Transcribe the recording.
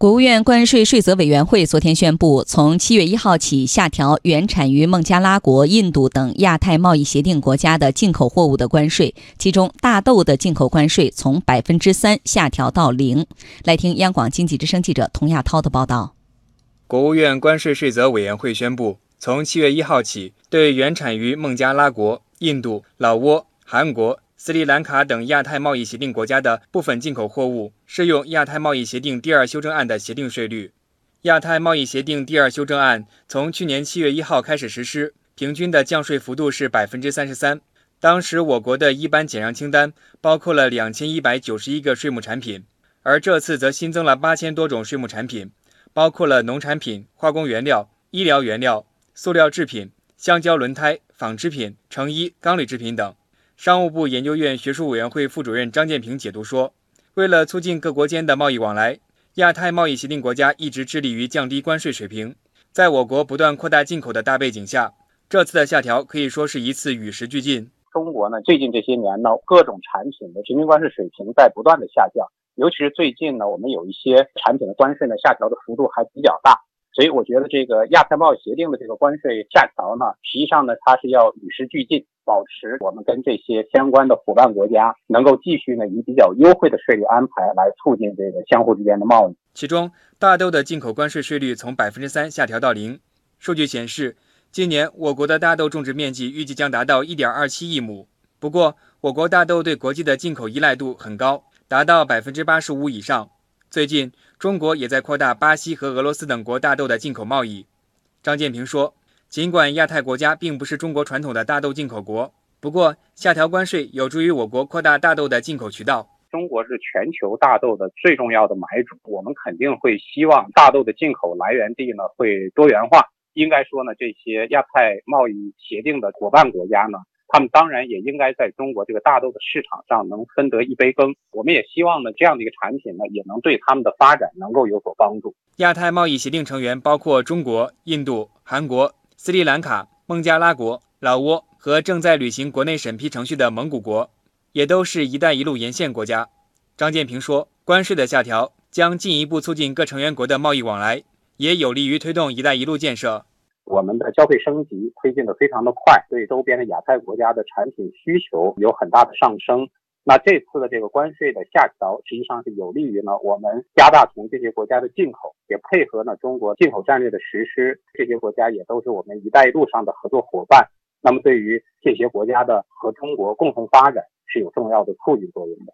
国务院关税税则委员会昨天宣布，从七月一号起下调原产于孟加拉国、印度等亚太贸易协定国家的进口货物的关税，其中大豆的进口关税从百分之三下调到零。来听央广经济之声记者童亚涛的报道。国务院关税税则委员会宣布，从七月一号起，对原产于孟加拉国、印度、老挝、韩国。斯里兰卡等亚太贸易协定国家的部分进口货物适用亚太贸易协定第二修正案的协定税率。亚太贸易协定第二修正案从去年七月一号开始实施，平均的降税幅度是百分之三十三。当时我国的一般减让清单包括了两千一百九十一个税目产品，而这次则新增了八千多种税目产品，包括了农产品、化工原料、医疗原料、塑料制品、橡胶轮胎、纺织品、成衣、钢铝制品等。商务部研究院学术委员会副主任张建平解读说，为了促进各国间的贸易往来，亚太贸易协定国家一直致力于降低关税水平。在我国不断扩大进口的大背景下，这次的下调可以说是一次与时俱进。中国呢，最近这些年呢，各种产品的平均关税水平在不断的下降，尤其是最近呢，我们有一些产品的关税呢，下调的幅度还比较大。所以我觉得这个亚太贸易协定的这个关税下调呢，实际上呢，它是要与时俱进，保持我们跟这些相关的伙伴国家能够继续呢以比较优惠的税率安排来促进这个相互之间的贸易。其中，大豆的进口关税税率从百分之三下调到零。数据显示，今年我国的大豆种植面积预计将达到一点二七亿亩。不过，我国大豆对国际的进口依赖度很高，达到百分之八十五以上。最近，中国也在扩大巴西和俄罗斯等国大豆的进口贸易。张建平说，尽管亚太国家并不是中国传统的大豆进口国，不过下调关税有助于我国扩大大豆的进口渠道。中国是全球大豆的最重要的买主，我们肯定会希望大豆的进口来源地呢会多元化。应该说呢，这些亚太贸易协定的伙伴国家呢。他们当然也应该在中国这个大豆的市场上能分得一杯羹。我们也希望呢，这样的一个产品呢，也能对他们的发展能够有所帮助。亚太贸易协定成员包括中国、印度、韩国、斯里兰卡、孟加拉国、老挝和正在履行国内审批程序的蒙古国，也都是一带一路沿线国家。张建平说，关税的下调将进一步促进各成员国的贸易往来，也有利于推动一带一路建设。我们的消费升级推进的非常的快，对周边的亚太国家的产品需求有很大的上升。那这次的这个关税的下调，实际上是有利于呢我们加大从这些国家的进口，也配合呢中国进口战略的实施。这些国家也都是我们“一带一路”上的合作伙伴。那么对于这些国家的和中国共同发展是有重要的促进作用的。